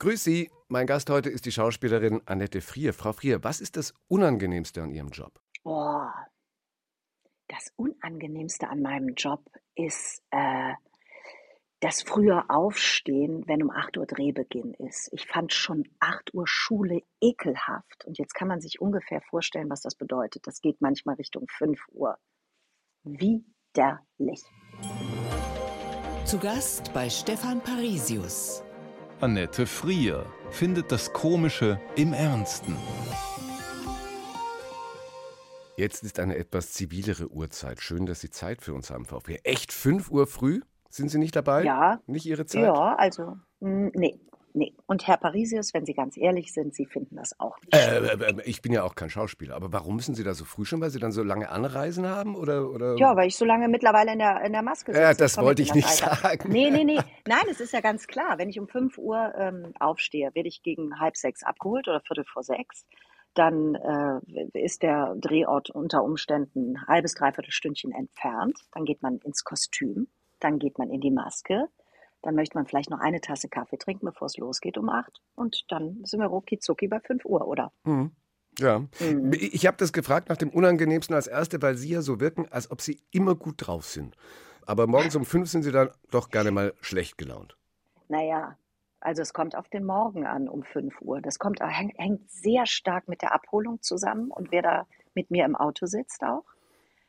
Grüß Sie. Mein Gast heute ist die Schauspielerin Annette Frier. Frau Frier, was ist das Unangenehmste an Ihrem Job? Boah, das Unangenehmste an meinem Job ist äh, das frühe Aufstehen, wenn um 8 Uhr Drehbeginn ist. Ich fand schon 8 Uhr Schule ekelhaft. Und jetzt kann man sich ungefähr vorstellen, was das bedeutet. Das geht manchmal Richtung 5 Uhr. Widerlich. Zu Gast bei Stefan Parisius. Annette Frier findet das Komische im Ernsten. Jetzt ist eine etwas zivilere Uhrzeit. Schön, dass Sie Zeit für uns haben, Frau Frier. Echt 5 Uhr früh? Sind Sie nicht dabei? Ja. Nicht Ihre Zeit? Ja, also, mh, nee, nee. Und Herr Parisius, wenn Sie ganz ehrlich sind, Sie finden das auch nicht. Äh, äh, äh, ich bin ja auch kein Schauspieler, aber warum müssen Sie da so früh schon? Weil Sie dann so lange Anreisen haben? Oder, oder? Ja, weil ich so lange mittlerweile in der, in der Maske sitze. Ja, das wollte ich nicht Alter. sagen. Nee, nee, nee. Nein, es ist ja ganz klar. Wenn ich um 5 Uhr ähm, aufstehe, werde ich gegen halb sechs abgeholt oder viertel vor sechs. Dann äh, ist der Drehort unter Umständen ein halbes, dreiviertel Stündchen entfernt. Dann geht man ins Kostüm. Dann geht man in die Maske. Dann möchte man vielleicht noch eine Tasse Kaffee trinken, bevor es losgeht um acht. Und dann sind wir rucki zucki bei 5 Uhr, oder? Hm. Ja. Mhm. Ich habe das gefragt nach dem Unangenehmsten als Erste, weil Sie ja so wirken, als ob Sie immer gut drauf sind. Aber morgens um fünf sind Sie dann doch gerne mal schlecht gelaunt. Naja, also es kommt auf den Morgen an um 5 Uhr. Das kommt, häng- hängt sehr stark mit der Abholung zusammen und wer da mit mir im Auto sitzt auch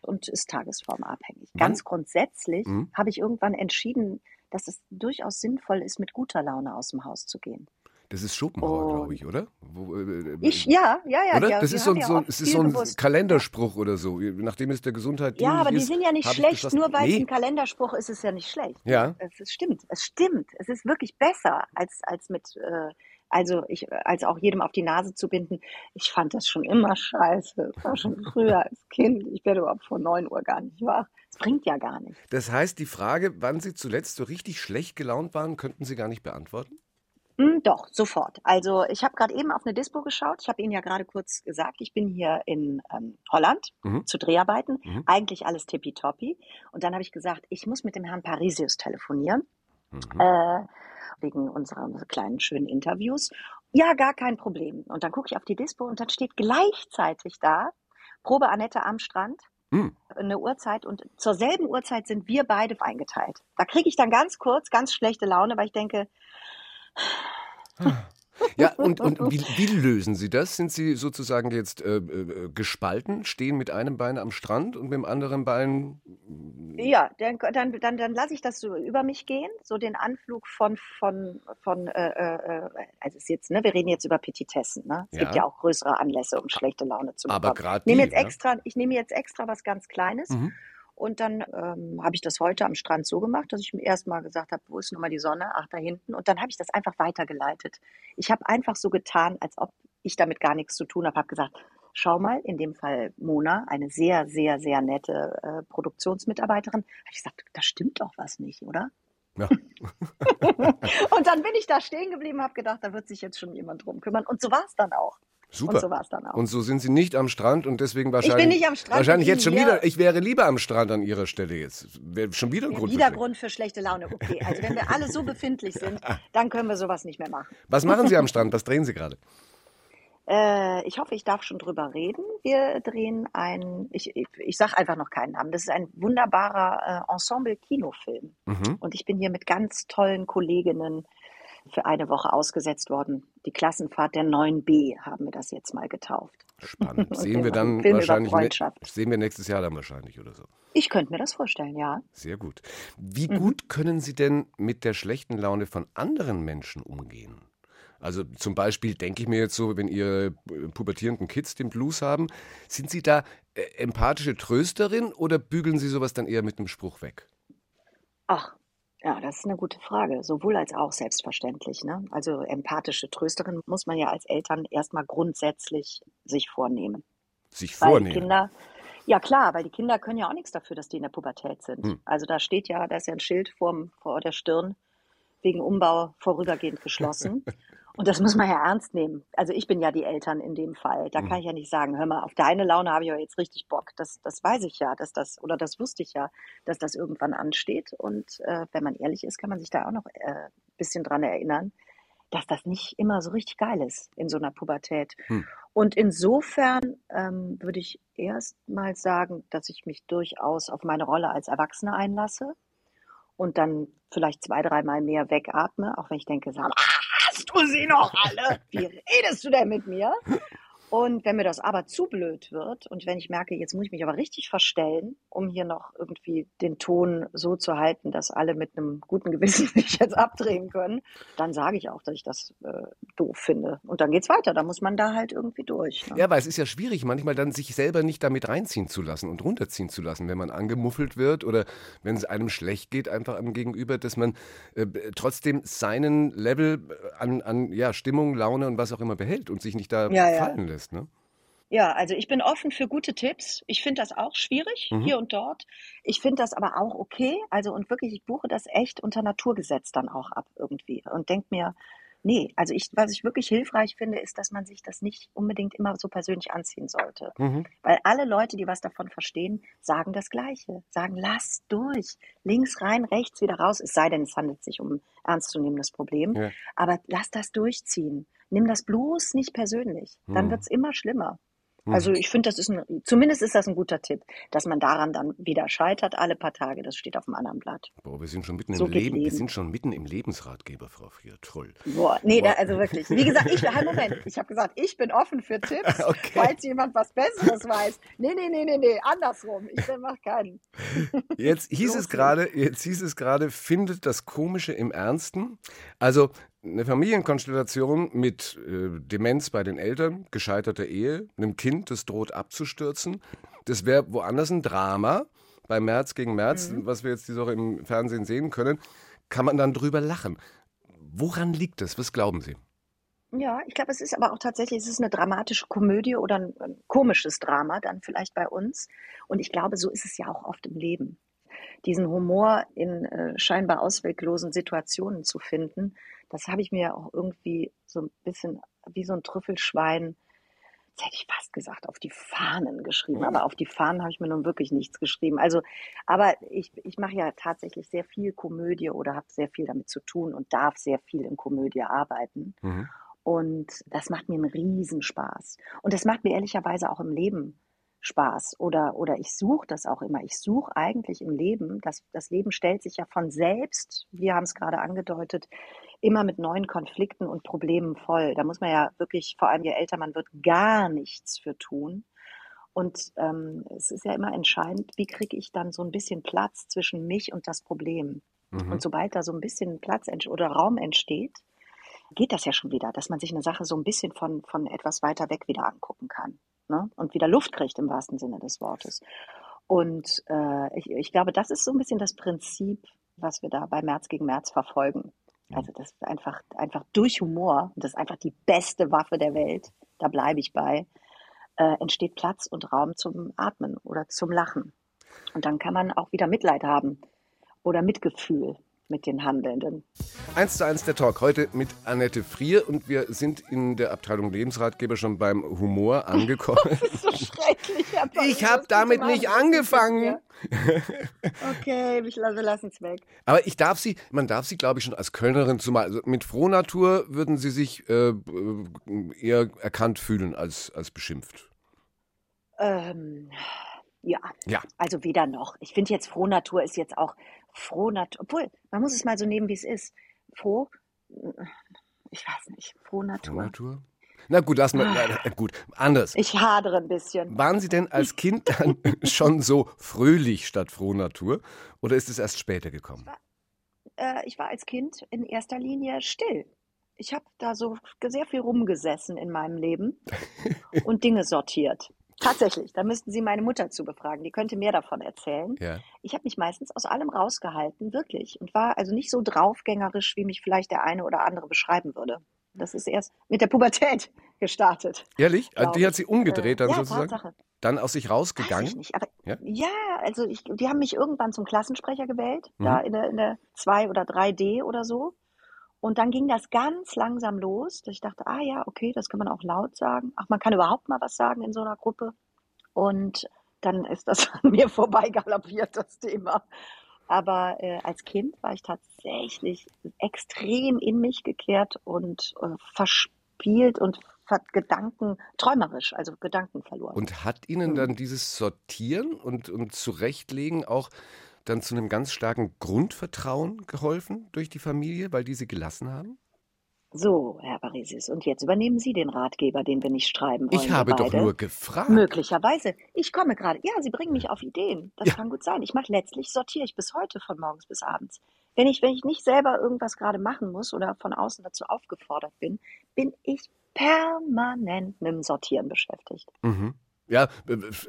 und ist tagesformabhängig. Ganz grundsätzlich Mhm. habe ich irgendwann entschieden, dass es durchaus sinnvoll ist, mit guter Laune aus dem Haus zu gehen. Das ist Schopenhauer, glaube ich, oder? Wo, äh, Ich, ja, ja, ja. oder? das ist so, so, es ist so ein gewusst. Kalenderspruch oder so. Nachdem es der Gesundheit Ja, aber die ist, sind ja nicht schlecht, nur weil es nee. ein Kalenderspruch ist, ist es ja nicht schlecht. Ja. Es ist, stimmt, es stimmt. Es ist wirklich besser, als, als mit, äh, also ich, als auch jedem auf die Nase zu binden. Ich fand das schon immer scheiße. Das war schon früher als Kind. Ich werde überhaupt vor 9 Uhr gar nicht wach. Es bringt ja gar nichts. Das heißt, die Frage, wann Sie zuletzt so richtig schlecht gelaunt waren, könnten Sie gar nicht beantworten? Hm, doch, sofort. Also ich habe gerade eben auf eine Dispo geschaut. Ich habe Ihnen ja gerade kurz gesagt, ich bin hier in ähm, Holland Mhm. zu Dreharbeiten. Mhm. Eigentlich alles tippitoppi. Und dann habe ich gesagt, ich muss mit dem Herrn Parisius telefonieren. Mhm. äh, wegen unserer kleinen schönen Interviews. Ja, gar kein Problem. Und dann gucke ich auf die Dispo und dann steht gleichzeitig da Probe Annette am Strand. Hm. Eine Uhrzeit und zur selben Uhrzeit sind wir beide eingeteilt. Da kriege ich dann ganz kurz ganz schlechte Laune, weil ich denke, Ja, und, und wie, wie lösen Sie das? Sind Sie sozusagen jetzt äh, äh, gespalten, stehen mit einem Bein am Strand und mit dem anderen Bein. ja, dann, dann, dann, dann lasse ich das so über mich gehen, so den Anflug von, von, von äh, äh, also es ist jetzt, ne, wir reden jetzt über Petitessen, ne? Es Ja. gibt ja auch größere Anlässe, um schlechte Laune zu bekommen. Aber gerade Ich nehme jetzt ja? extra, ich nehme jetzt extra was ganz Kleines Mhm. Und dann ähm, habe ich das heute am Strand so gemacht, dass ich mir erstmal gesagt habe, wo ist nochmal die Sonne? Ach, da hinten. Und dann habe ich das einfach weitergeleitet. Ich habe einfach so getan, als ob ich damit gar nichts zu tun habe, habe gesagt, schau mal, in dem Fall Mona, eine sehr, sehr, sehr nette äh, Produktionsmitarbeiterin, habe ich gesagt, da stimmt doch was nicht, oder? Ja. und dann bin ich da stehen geblieben, habe gedacht, da wird sich jetzt schon jemand drum kümmern. Und so war es dann auch. Super. Und so war es dann auch. Und so sind Sie nicht am Strand und deswegen ich wahrscheinlich. bin nicht am Strand. Wahrscheinlich ich jetzt schon wieder. Ich wäre lieber am Strand an Ihrer Stelle jetzt. Wäre schon wieder ein Ja, Grund. für wieder schlecht. Grund für schlechte Laune. Okay, also wenn wir alle so befindlich sind, dann können wir sowas nicht mehr machen. Was machen Sie am Strand? Was drehen Sie gerade? Äh, ich hoffe, ich darf schon drüber reden. Wir drehen ein, ich, ich, ich sage einfach noch keinen Namen, das ist ein wunderbarer äh, Ensemble-Kinofilm. Mhm. Und ich bin hier mit ganz tollen Kolleginnen für eine Woche ausgesetzt worden. Die Klassenfahrt der 9b haben wir das jetzt mal getauft. Spannend. Sehen wir wir dann Film wahrscheinlich. Freundschaft. sehen wir nächstes Jahr dann wahrscheinlich oder so. Ich könnte mir das vorstellen, ja. Sehr gut. Wie Mhm. gut können Sie denn mit der schlechten Laune von anderen Menschen umgehen? Also zum Beispiel denke ich mir jetzt so, wenn Ihre pubertierenden Kids den Blues haben, sind Sie da äh, empathische Trösterin oder bügeln Sie sowas dann eher mit einem Spruch weg? Ach, ja, das ist eine gute Frage. Sowohl als auch selbstverständlich. Ne? Also empathische Trösterin muss man ja als Eltern erstmal grundsätzlich sich vornehmen. Sich Weil die vornehmen. Kinder, ja klar, weil die Kinder können ja auch nichts dafür, dass die in der Pubertät sind. Hm. Also da steht ja, da ist ja ein Schild vorm, vor der Stirn, wegen Umbau vorübergehend geschlossen. Und das muss man ja ernst nehmen. Also ich bin ja die Eltern in dem Fall. Da kann ich ja nicht sagen, hör mal, auf deine Laune habe ich aber jetzt richtig Bock. Das, das weiß ich ja, dass das, oder das wusste ich ja, dass das irgendwann ansteht. Und äh, wenn man ehrlich ist, kann man sich da auch noch ein äh, bisschen dran erinnern. dass das nicht immer so richtig geil ist in so einer Pubertät. Hm. Und insofern ähm, würde ich erst mal sagen, dass ich mich durchaus auf meine Rolle als Erwachsene einlasse und dann vielleicht zwei, dreimal mehr wegatme, auch wenn ich denke, sag mal, hast du sie noch alle? Wie redest du denn mit mir? Und wenn mir das aber zu blöd wird und wenn ich merke, jetzt muss ich mich aber richtig verstellen, um hier noch irgendwie den Ton so zu halten, dass alle mit einem guten Gewissen sich jetzt abdrehen können, dann sage ich auch, dass ich das äh, doof finde. Und dann geht's weiter. Da muss man da halt irgendwie durch. Ne? Ja, weil es ist ja schwierig, manchmal dann sich selber nicht damit reinziehen zu lassen und runterziehen zu lassen, wenn man angemuffelt wird oder wenn es einem schlecht geht, einfach am Gegenüber, dass man äh, trotzdem seinen Level an, an ja, Stimmung, Laune und was auch immer behält und sich nicht da Ja, ja. fallen lässt. Ne? Ja, also ich bin offen für gute Tipps. Ich finde das auch schwierig, Mhm. hier und dort. Ich finde das aber auch okay. Also und wirklich, ich buche das echt unter Naturgesetz dann auch ab irgendwie und denke mir, nee, also ich, was ich wirklich hilfreich finde, ist, dass man sich das nicht unbedingt immer so persönlich anziehen sollte. Mhm. Weil alle Leute, die was davon verstehen, sagen das Gleiche. Sagen, lass durch. Links rein, rechts wieder raus. Es sei denn, es handelt sich um ein ernstzunehmendes Problem. Ja. Aber lass das durchziehen. Nimm das bloß nicht persönlich. Dann Mhm. wird's immer schlimmer. Mhm. Also ich finde, das ist ein, zumindest ist das ein guter Tipp, dass man daran dann wieder scheitert alle paar Tage. Das steht auf einem anderen Blatt. Boah, wir sind schon mitten So im geht Leben. Wir Leben. sind schon mitten im Lebensratgeber, Frau Frier. Toll. Boah, nee, Boah. Da, also wirklich. Wie gesagt, ich, halt Moment, ich habe gesagt, ich bin offen für Tipps, Okay. falls jemand was Besseres weiß. Nee, nee, nee, nee, nee, andersrum. Ich mache keinen. Jetzt hieß es gerade, jetzt hieß es gerade, findet das Komische im Ernsten. Also eine Familienkonstellation mit äh, Demenz bei den Eltern, gescheiterter Ehe, einem Kind, das droht abzustürzen. Das wäre woanders ein Drama. Bei März gegen März, Mhm. was wir jetzt diese Woche im Fernsehen sehen können, kann man dann drüber lachen. Woran liegt das? Was glauben Sie? Ja, ich glaube, es ist aber auch tatsächlich, es ist eine dramatische Komödie oder ein, ein komisches Drama dann vielleicht bei uns. Und ich glaube, so ist es ja auch oft im Leben. Diesen Humor in äh, scheinbar ausweglosen Situationen zu finden, das habe ich mir auch irgendwie so ein bisschen wie so ein Trüffelschwein, jetzt hätte ich fast gesagt, auf die Fahnen geschrieben. Aber auf die Fahnen habe ich mir nun wirklich nichts geschrieben. Also, aber ich, ich mache ja tatsächlich sehr viel Komödie oder habe sehr viel damit zu tun und darf sehr viel in Komödie arbeiten. Mhm. Und das macht mir einen Riesenspaß. Und das macht mir ehrlicherweise auch im Leben Spaß. Oder, oder ich suche das auch immer. Ich suche eigentlich im Leben, das, das Leben stellt sich ja von selbst, wir haben es gerade angedeutet, immer mit neuen Konflikten und Problemen voll. Da muss man ja wirklich, vor allem je älter man wird, gar nichts für tun. Und ähm, es ist ja immer entscheidend, wie kriege ich dann so ein bisschen Platz zwischen mich und das Problem. Mhm. Und sobald da so ein bisschen Platz oder Raum entsteht, geht das ja schon wieder, dass man sich eine Sache so ein bisschen von, von etwas weiter weg wieder angucken kann. Ne? Und wieder Luft kriegt im wahrsten Sinne des Wortes. Und äh, ich, ich glaube, das ist so ein bisschen das Prinzip, was wir da bei März gegen März verfolgen. Also das ist einfach, einfach durch Humor, und das ist einfach die beste Waffe der Welt, da bleibe ich bei, äh, entsteht Platz und Raum zum Atmen oder zum Lachen. Und dann kann man auch wieder Mitleid haben oder Mitgefühl mit den Handelnden. Eins zu eins der Talk. Heute mit Annette Frier und wir sind in der Abteilung Lebensratgeber schon beim Humor angekommen. Das ist so schrecklich. Herr Paul. Ich habe damit nicht angefangen. Okay, ich lasse, wir lassen es weg. Aber ich darf Sie, man darf Sie, glaube ich, schon als Kölnerin zumal also mit Frohnatur würden Sie sich äh, äh, eher erkannt fühlen als, als beschimpft. Ähm, ja, Ja. also weder noch. Ich finde jetzt Frohnatur ist jetzt auch Frohnatur, obwohl, man muss es mal so nehmen, wie es ist. Froh, ich weiß nicht, Frohnatur. Frohnatur? Na gut, lassen wir, na, gut, anders. Ich hadere ein bisschen. Waren Sie denn als Kind dann schon so fröhlich statt Frohnatur oder ist es erst später gekommen? Äh, ich war als Kind in erster Linie still. Ich habe da so sehr viel rumgesessen in meinem Leben und Dinge sortiert. Tatsächlich, da müssten Sie meine Mutter zu befragen. Die könnte mehr davon erzählen. Ja. Ich habe mich meistens aus allem rausgehalten, wirklich. Und war also nicht so draufgängerisch, wie mich vielleicht der eine oder andere beschreiben würde. Das ist erst mit der Pubertät gestartet. Ehrlich? Also die hat sie umgedreht dann ja, sozusagen? Tatsache. Dann aus sich Weiß rausgegangen? ich nicht. Aber Ja? ja, also ich, die haben mich irgendwann zum Klassensprecher gewählt, Mhm. da in der, in der 2 oder 3D oder so. Und dann ging das ganz langsam los, dass ich dachte, ah ja, okay, das kann man auch laut sagen. Ach, man kann überhaupt mal was sagen in so einer Gruppe. Und dann ist das an mir vorbei galoppiert, das Thema. Aber äh, als Kind war ich tatsächlich extrem in mich gekehrt und äh, verspielt und Gedanken, träumerisch, also Gedanken verloren. Und hat Ihnen dann dieses Sortieren und, und Zurechtlegen auch dann zu einem ganz starken Grundvertrauen geholfen durch die Familie, weil die Sie gelassen haben? So, Herr Parisius, und jetzt übernehmen Sie den Ratgeber, den wir nicht schreiben wollen. Ich habe doch nur gefragt. Möglicherweise. Ich komme gerade. Ja, Sie bringen mich auf Ideen. Das ja. kann gut sein. Ich mache letztlich, sortiere ich bis heute von morgens bis abends. Wenn ich, wenn ich nicht selber irgendwas gerade machen muss oder von außen dazu aufgefordert bin, bin ich permanent mit dem Sortieren beschäftigt. Mhm. Ja,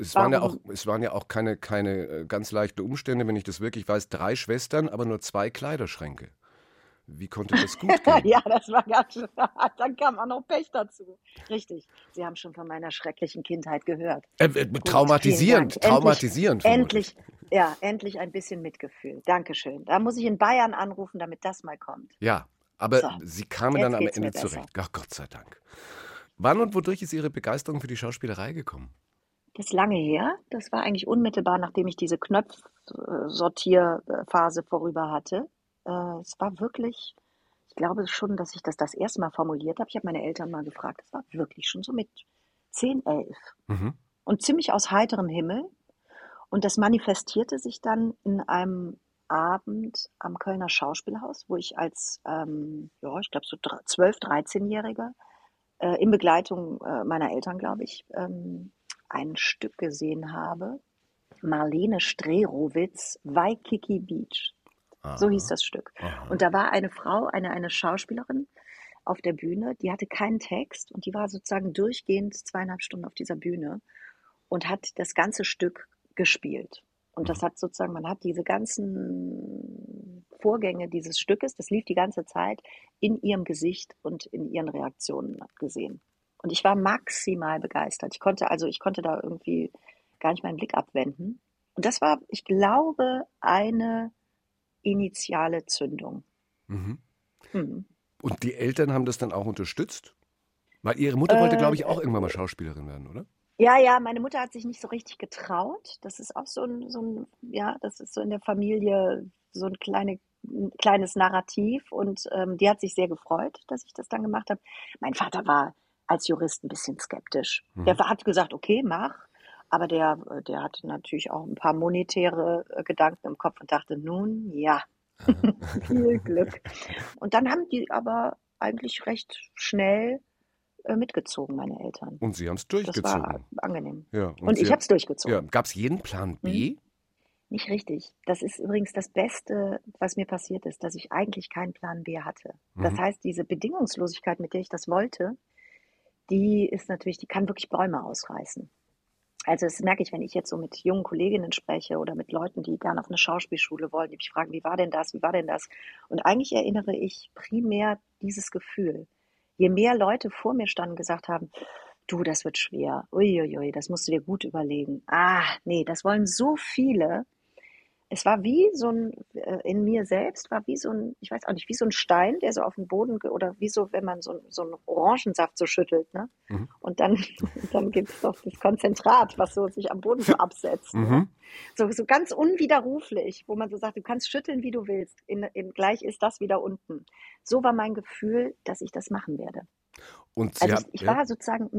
es waren ja auch, es waren ja auch keine, keine äh, ganz leichten Umstände, wenn ich das wirklich weiß. Drei Schwestern, aber nur zwei Kleiderschränke. Wie konnte das gut gehen? ja, das war ganz schön. Dann kam auch noch Pech dazu. Richtig. Sie haben schon von meiner schrecklichen Kindheit gehört. Äh, äh, traumatisierend, traumatisierend. Endlich, endlich, ja, endlich ein bisschen Mitgefühl. Dankeschön. Da muss ich in Bayern anrufen, damit das mal kommt. Ja, aber so, Sie kamen dann am Ende zurecht. Ach, Gott sei Dank. Wann und wodurch ist Ihre Begeisterung für die Schauspielerei gekommen? Das ist lange her. Das war eigentlich unmittelbar, nachdem ich diese Knopfsortierphase vorüber hatte. Äh, es war wirklich, ich glaube schon, dass ich das das erste Mal formuliert habe. Ich habe meine Eltern mal gefragt. Es war wirklich schon so mit 10, 11. Mhm. Und ziemlich aus heiterem Himmel. Und das manifestierte sich dann in einem Abend am Kölner Schauspielhaus, wo ich als, ähm, ja, ich glaube so 12, 13-Jähriger äh, in Begleitung äh, meiner Eltern, glaube ich, ähm, ein Stück gesehen habe. Marlene Strerowitz, Waikiki Beach. Aha. So hieß das Stück. Aha. Und da war eine Frau, eine, eine Schauspielerin auf der Bühne, die hatte keinen Text und die war sozusagen durchgehend zweieinhalb Stunden auf dieser Bühne und hat das ganze Stück gespielt. Und das mhm. hat sozusagen, man hat diese ganzen Vorgänge dieses Stückes, das lief die ganze Zeit, in ihrem Gesicht und in ihren Reaktionen gesehen. Und ich war maximal begeistert. Ich konnte also, ich konnte da irgendwie gar nicht meinen Blick abwenden. Und das war, ich glaube, eine initiale Zündung. Mhm. Mhm. Und die Eltern haben das dann auch unterstützt? Weil ihre Mutter wollte, glaube ich, auch äh, irgendwann mal Schauspielerin werden, oder? Ja, ja, meine Mutter hat sich nicht so richtig getraut. Das ist auch so ein, so ein ja, das ist so in der Familie so ein, kleine, ein kleines Narrativ und ähm, die hat sich sehr gefreut, dass ich das dann gemacht habe. Mein Vater war als Jurist ein bisschen skeptisch. Mhm. Der hat gesagt, okay, mach. Aber der, der hatte natürlich auch ein paar monetäre äh, Gedanken im Kopf und dachte, nun ja, viel Glück. Und dann haben die aber eigentlich recht schnell äh, mitgezogen, meine Eltern. Und Sie haben es durchgezogen. Das war angenehm. Ja, und, und ich habe es durchgezogen. Ja. Gab es jeden Plan B? Hm? Nicht richtig. Das ist übrigens das Beste, was mir passiert ist, dass ich eigentlich keinen Plan B hatte. Das mhm. heißt, diese Bedingungslosigkeit, mit der ich das wollte, die ist natürlich, die kann wirklich Bäume ausreißen. Also das merke ich, wenn ich jetzt so mit jungen Kolleginnen spreche oder mit Leuten, die gerne auf eine Schauspielschule wollen, die mich fragen, wie war denn das, wie war denn das? Und eigentlich erinnere ich primär dieses Gefühl. Je mehr Leute vor mir standen und gesagt haben, du, das wird schwer, uiuiui, das musst du dir gut überlegen. Ah, nee, das wollen so viele es war wie so ein, äh, in mir selbst war wie so ein, ich weiß auch nicht, wie so ein Stein, der so auf den Boden, oder wie so, wenn man so, so einen Orangensaft so schüttelt, ne? Mhm. Und dann, dann gibt es doch das Konzentrat, was so sich am Boden so absetzt. Ne? Mhm. Ne? So, so ganz unwiderruflich, wo man so sagt, du kannst schütteln, wie du willst. In, in, gleich ist das wieder unten. So war mein Gefühl, dass ich das machen werde. Und Sie also haben, ich, ich war sozusagen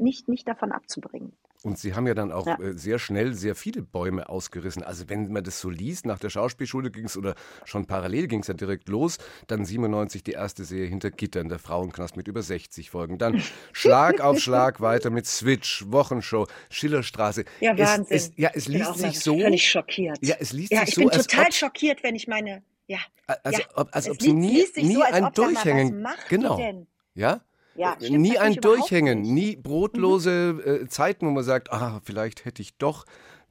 nicht, nicht davon abzubringen. Und Sie haben ja dann auch ja. Äh, sehr schnell sehr viele Bäume ausgerissen. Also wenn man das so liest, nach der Schauspielschule ging es oder schon parallel ging es ja direkt los. Dann 97 die erste Serie hinter Gittern, der Frauenknast mit über 60 Folgen. Dann Schlag auf Schlag weiter mit Switch, Wochenshow, Schillerstraße. Ja, Wahnsinn. Es, es, ja, es liest sich so. Völlig schockiert. Ja, es liest ja, sich so. Ich bin total schockiert, wenn ich meine. Ja. Also, ja. ob, als ob sie nie, nie so, ein Durchhängen. Genau. Ja? Ja, äh, nie ein Durchhängen, nie brotlose mhm. äh, Zeiten, wo man sagt, ah, vielleicht hätte ich doch.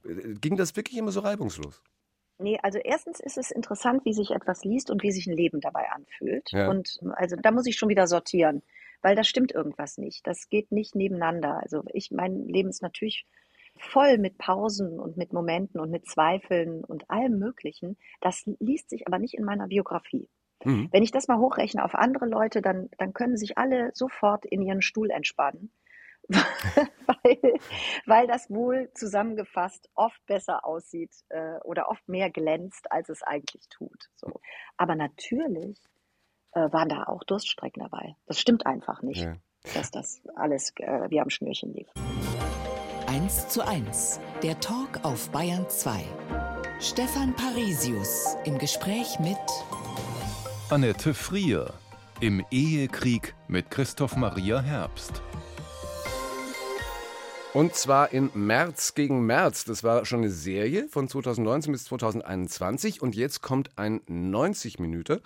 Äh, ging das wirklich immer so reibungslos? Nee, also erstens ist es interessant, wie sich etwas liest und wie sich ein Leben dabei anfühlt. Ja. Und also da muss ich schon wieder sortieren, weil da stimmt irgendwas nicht. Das geht nicht nebeneinander. Also ich, mein Leben ist natürlich voll mit Pausen und mit Momenten und mit Zweifeln und allem Möglichen. Das liest sich aber nicht in meiner Biografie. Mhm. Wenn ich das mal hochrechne auf andere Leute, dann, dann können sich alle sofort in ihren Stuhl entspannen, weil, weil das wohl zusammengefasst oft besser aussieht äh, oder oft mehr glänzt, als es eigentlich tut. So. Aber natürlich äh, waren da auch Durststrecken dabei. Das stimmt einfach nicht, ja. dass das alles äh, wie am Schnürchen lief. 1 zu 1, der Talk auf Bayern 2. Stefan Parisius im Gespräch mit Annette Frier im Ehekrieg mit Christoph Maria Herbst. Und zwar in März gegen März. Das war schon eine Serie von 2019 bis 2021. Und jetzt kommt ein 90-Minüter.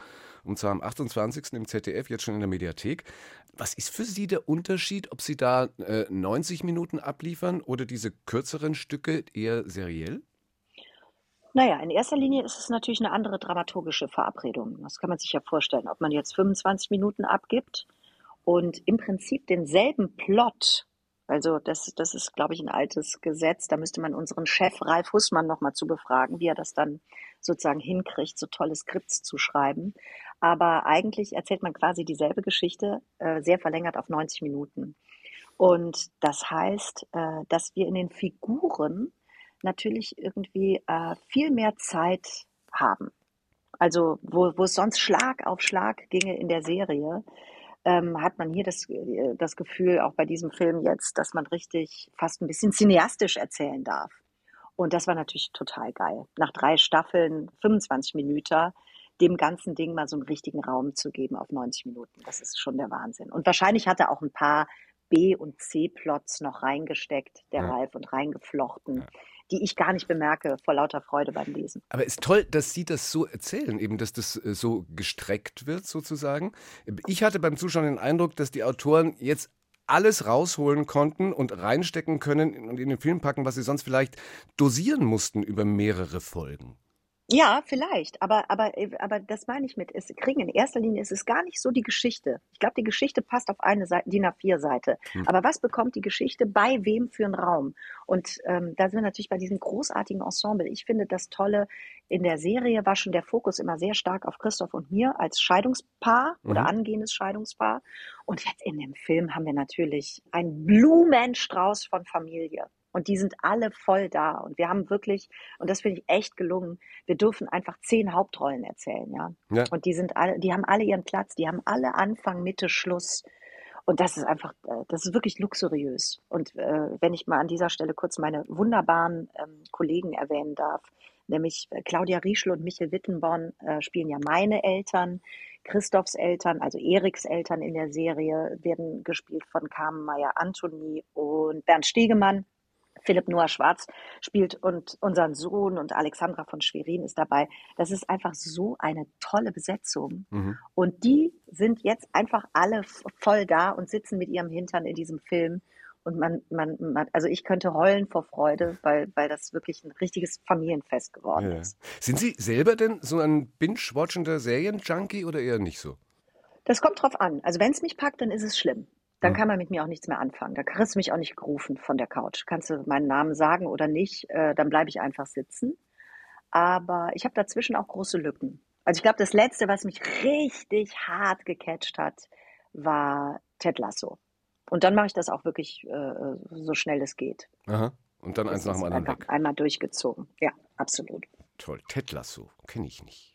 Und zwar am 28. im ZDF, jetzt schon in der Mediathek. Was ist für Sie der Unterschied, ob Sie da äh, 90 Minuten abliefern oder diese kürzeren Stücke eher seriell? Naja, in erster Linie ist es natürlich eine andere dramaturgische Verabredung. Das kann man sich ja vorstellen. Ob man jetzt 25 Minuten abgibt und im Prinzip denselben Plot also das, das ist, glaube ich, ein altes Gesetz. Da müsste man unseren Chef Ralf Hussmann nochmal zu befragen, wie er das dann sozusagen hinkriegt, so tolle Skripts zu schreiben. Aber eigentlich erzählt man quasi dieselbe Geschichte, äh, sehr verlängert auf 90 Minuten. Und das heißt, äh, dass wir in den Figuren natürlich irgendwie äh, viel mehr Zeit haben. Also wo, wo es sonst Schlag auf Schlag ginge in der Serie, ähm, hat man hier das, äh, das Gefühl, auch bei diesem Film jetzt, dass man richtig fast ein bisschen cineastisch erzählen darf. Und das war natürlich total geil. Nach drei Staffeln, 25 Minuten, dem ganzen Ding mal so einen richtigen Raum zu geben auf 90 Minuten. Das ist schon der Wahnsinn. Und wahrscheinlich hat er auch ein paar B- und C-Plots noch reingesteckt, der ja. Ralf, und reingeflochten. Ja die ich gar nicht bemerke vor lauter Freude beim Lesen. Aber es ist toll, dass Sie das so erzählen, eben, dass das äh, so gestreckt wird sozusagen. Ich hatte beim Zuschauen den Eindruck, dass die Autoren jetzt alles rausholen konnten und reinstecken können und in den Film packen, was sie sonst vielleicht dosieren mussten über mehrere Folgen. Ja, vielleicht, aber, aber, äh, aber das meine ich mit, es kriegen in erster Linie ist es gar nicht so die Geschichte. Ich glaube, die Geschichte passt auf eine Seite, DIN A4-Seite. Hm. Aber was bekommt die Geschichte bei wem für einen Raum? Und ähm, da sind wir natürlich bei diesem großartigen Ensemble. Ich finde das Tolle, in der Serie war schon der Fokus immer sehr stark auf Christoph und mir als Scheidungspaar mhm. oder angehendes Scheidungspaar. Und jetzt in dem Film haben wir natürlich einen Blumenstrauß von Familie. Und die sind alle voll da. Und wir haben wirklich, und das finde ich echt gelungen, wir dürfen einfach zehn Hauptrollen erzählen, ja. ja. Und die sind alle, die haben alle ihren Platz, die haben alle Anfang, Mitte, Schluss. Und das ist einfach, äh, das ist wirklich luxuriös. Und äh, wenn ich mal an dieser Stelle kurz meine wunderbaren ähm, Kollegen erwähnen darf, nämlich äh, Claudia Rieschel und Michael Wittenborn äh, spielen ja meine Eltern. Christophs Eltern, also Eriks Eltern in der Serie, werden gespielt von Carmen Meyer-Anthony und Bernd Stegemann. Philipp Noah Schwarz spielt und unseren Sohn und Alexandra von Schwerin ist dabei. Das ist einfach so eine tolle Besetzung. Mhm. Und die sind jetzt einfach alle voll da und sitzen mit ihrem Hintern in diesem Film. Und man, man, man, also ich könnte heulen vor Freude, weil, weil das wirklich ein richtiges Familienfest geworden ja. ist. Sind Sie selber denn so ein binge-watchender Serienjunkie oder eher nicht so? Das kommt drauf an. Also wenn es mich packt, dann ist es schlimm dann kann man mit mir auch nichts mehr anfangen. Da kriegst du mich auch nicht gerufen von der Couch. Kannst du meinen Namen sagen oder nicht, äh, dann bleibe ich einfach sitzen. Aber ich habe dazwischen auch große Lücken. Also ich glaube, das Letzte, was mich richtig hart gecatcht hat, war Ted Lasso. Und dann mache ich das auch wirklich äh, so schnell es geht. Aha. Und dann das eins nach dem anderen. Einmal durchgezogen. Ja, absolut. Toll. Ted Lasso kenne ich nicht.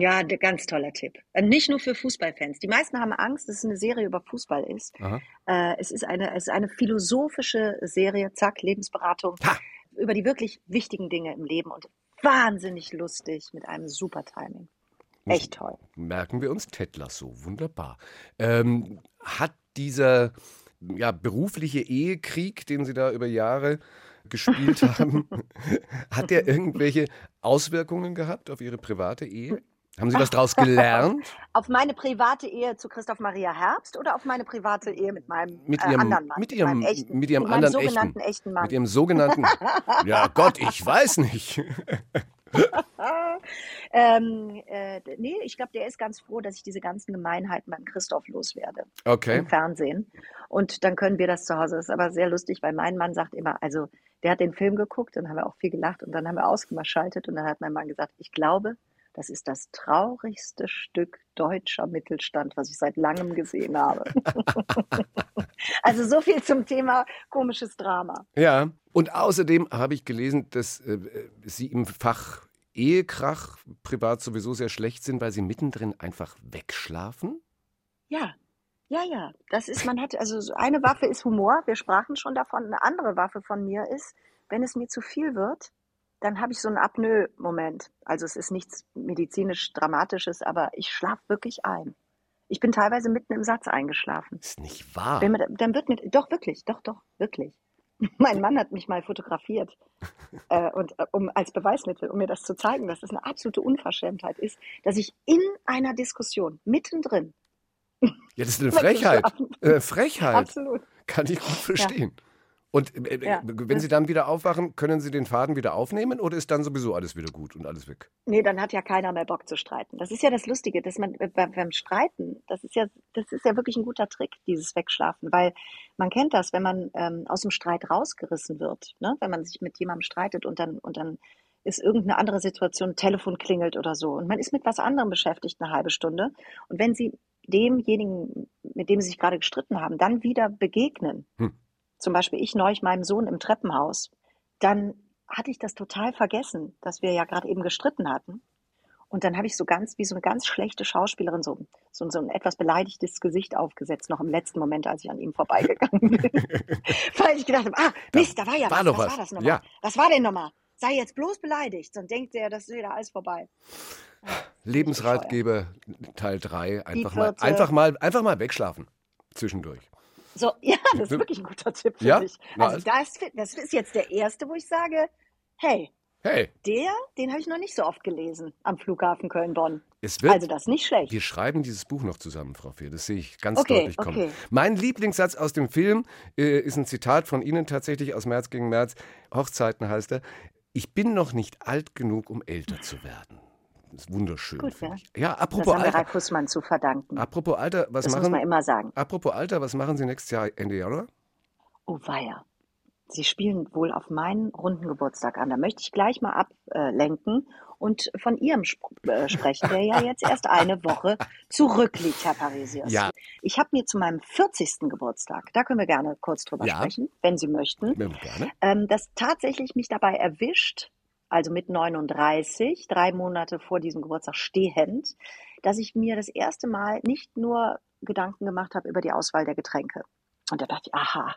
Ja, ganz toller Tipp. Äh, nicht nur für Fußballfans. Die meisten haben Angst, dass es eine Serie über Fußball ist. Äh, es, ist eine, es ist eine philosophische Serie, zack, Lebensberatung, ha! über die wirklich wichtigen Dinge im Leben und wahnsinnig lustig mit einem super Timing. Echt toll. Merken wir uns Ted Lasso. Wunderbar. Ähm, hat dieser ja, berufliche Ehekrieg, den Sie da über Jahre gespielt haben, hat der irgendwelche Auswirkungen gehabt auf Ihre private Ehe? Haben Sie was daraus gelernt? auf meine private Ehe zu Christoph Maria Herbst oder auf meine private Ehe mit meinem mit äh, ihrem, äh, anderen Mann? Mit Ihrem, mit echten, mit ihrem mit anderen sogenannten echten, echten Mann. Mit Ihrem sogenannten. ja, Gott, ich weiß nicht. ähm, äh, nee, ich glaube, der ist ganz froh, dass ich diese ganzen Gemeinheiten beim Christoph loswerde. Okay. Im Fernsehen. Und dann können wir das zu Hause. Das ist aber sehr lustig, weil mein Mann sagt immer, also der hat den Film geguckt, dann haben wir auch viel gelacht und dann haben wir ausgeschaltet und dann hat mein Mann gesagt, ich glaube, das ist das traurigste Stück deutscher Mittelstand, was ich seit langem gesehen habe. Also so viel zum Thema komisches Drama. Ja, und außerdem habe ich gelesen, dass äh, Sie im Fach Ehekrach privat sowieso sehr schlecht sind, weil Sie mittendrin einfach wegschlafen? Ja, ja, ja. Das ist, man hat, also so eine Waffe ist Humor, wir sprachen schon davon. Eine andere Waffe von mir ist, wenn es mir zu viel wird, dann habe ich so einen Apnoe-Moment. Also es ist nichts medizinisch Dramatisches, aber ich schlafe wirklich ein. Ich bin teilweise mitten im Satz eingeschlafen. Ist nicht wahr. Wenn mir, dann wird mir, doch wirklich, doch, doch, wirklich. Mein Mann hat mich mal fotografiert äh, und äh, um als Beweismittel, um mir das zu zeigen, dass das eine absolute Unverschämtheit ist, dass ich in einer Diskussion mittendrin Ja, das ist eine Frechheit. weggeschlafen Äh, Frechheit. Absolut. Kann ich gut verstehen. Und äh, äh, Ja. wenn Sie dann wieder aufwachen, können Sie den Faden wieder aufnehmen oder ist dann sowieso alles wieder gut und alles weg? Nee, dann hat ja keiner mehr Bock zu streiten. Das ist ja das Lustige, dass man äh, beim, beim Streiten, das ist ja, das ist ja wirklich ein guter Trick, dieses Wegschlafen, weil man kennt das, wenn man ähm, aus dem Streit rausgerissen wird, ne? wenn man sich mit jemandem streitet und dann, und dann ist irgendeine andere Situation, Telefon klingelt oder so und man ist mit was anderem beschäftigt eine halbe Stunde und wenn Sie demjenigen, mit dem Sie sich gerade gestritten haben, dann wieder begegnen, Hm. Zum Beispiel ich neulich meinem Sohn im Treppenhaus, dann hatte ich das total vergessen, dass wir ja gerade eben gestritten hatten. Und dann habe ich so ganz, wie so eine ganz schlechte Schauspielerin, so, so, so ein etwas beleidigtes Gesicht aufgesetzt, noch im letzten Moment, als ich an ihm vorbeigegangen bin. Weil ich gedacht habe, ah, Mist, da war ja war was. doch was was. war das nochmal? Ja. Was war denn nochmal? Sei jetzt bloß beleidigt, sonst denkt er, das ist wieder alles vorbei. Lebensratgeber Teil 3. Einfach mal, einfach, mal, einfach mal wegschlafen. Zwischendurch. So, ja, das ist wirklich ein guter Tipp für Ja? dich. Na, Also das, das ist jetzt der erste, wo ich sage, hey, Hey, der, den habe ich noch nicht so oft gelesen am Flughafen Köln-Bonn. es wird. Also das ist nicht schlecht. wir schreiben dieses Buch noch zusammen, Frau Fehr. Das sehe ich ganz Okay, deutlich kommen. okay. Mein Lieblingssatz aus dem Film äh, ist ein Zitat von Ihnen tatsächlich aus März gegen März. Hochzeiten heißt er. Ich bin noch nicht alt genug, um älter zu werden. Das ist wunderschön. Gut, ja. ja, Das apropos haben wir Alter. Ralf Hussmann zu verdanken. Apropos Alter, was das muss machen man immer sagen. Apropos Alter, was machen Sie nächstes Jahr Ende Januar? Oh weia. Sie spielen wohl auf meinen runden Geburtstag an. Da möchte ich gleich mal ablenken und von Ihrem Sp äh, sprechen, der ja jetzt erst eine Woche zurückliegt, Herr Parisius. Ja. Ich habe mir zu meinem 40. Geburtstag, da können wir gerne kurz drüber Ja. sprechen, wenn Sie möchten, ähm, das tatsächlich mich dabei erwischt, also mit 39, drei Monate vor diesem Geburtstag stehend, dass ich mir das erste Mal nicht nur Gedanken gemacht habe über die Auswahl der Getränke. Und da dachte ich, aha,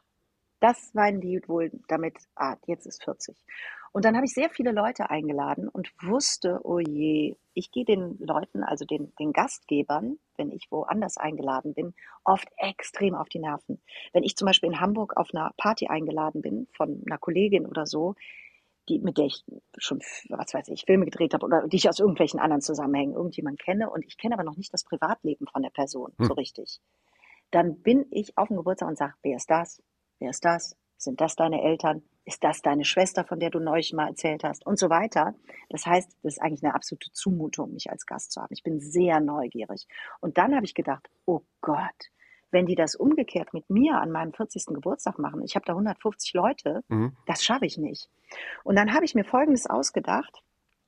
das meinen die wohl damit, ah, jetzt ist 40. Und dann habe ich sehr viele Leute eingeladen und wusste, oh je, ich gehe den Leuten, also den, den Gastgebern, wenn ich woanders eingeladen bin, oft extrem auf die Nerven. Wenn ich zum Beispiel in Hamburg auf einer Party eingeladen bin von einer Kollegin oder so, die, mit der ich schon, was weiß ich, Filme gedreht habe oder die ich aus irgendwelchen anderen Zusammenhängen irgendjemand kenne und ich kenne aber noch nicht das Privatleben von der Person Hm. so richtig, dann bin ich auf dem Geburtstag und sage, wer ist das? Wer ist das? Sind das deine Eltern? Ist das deine Schwester, von der du neulich mal erzählt hast? Und so weiter. Das heißt, das ist eigentlich eine absolute Zumutung, mich als Gast zu haben. Ich bin sehr neugierig. Und dann habe ich gedacht, oh Gott, wenn die das umgekehrt mit mir an meinem 40. Geburtstag machen, ich habe da 150 Leute, Mhm. das schaffe ich nicht. Und dann habe ich mir Folgendes ausgedacht.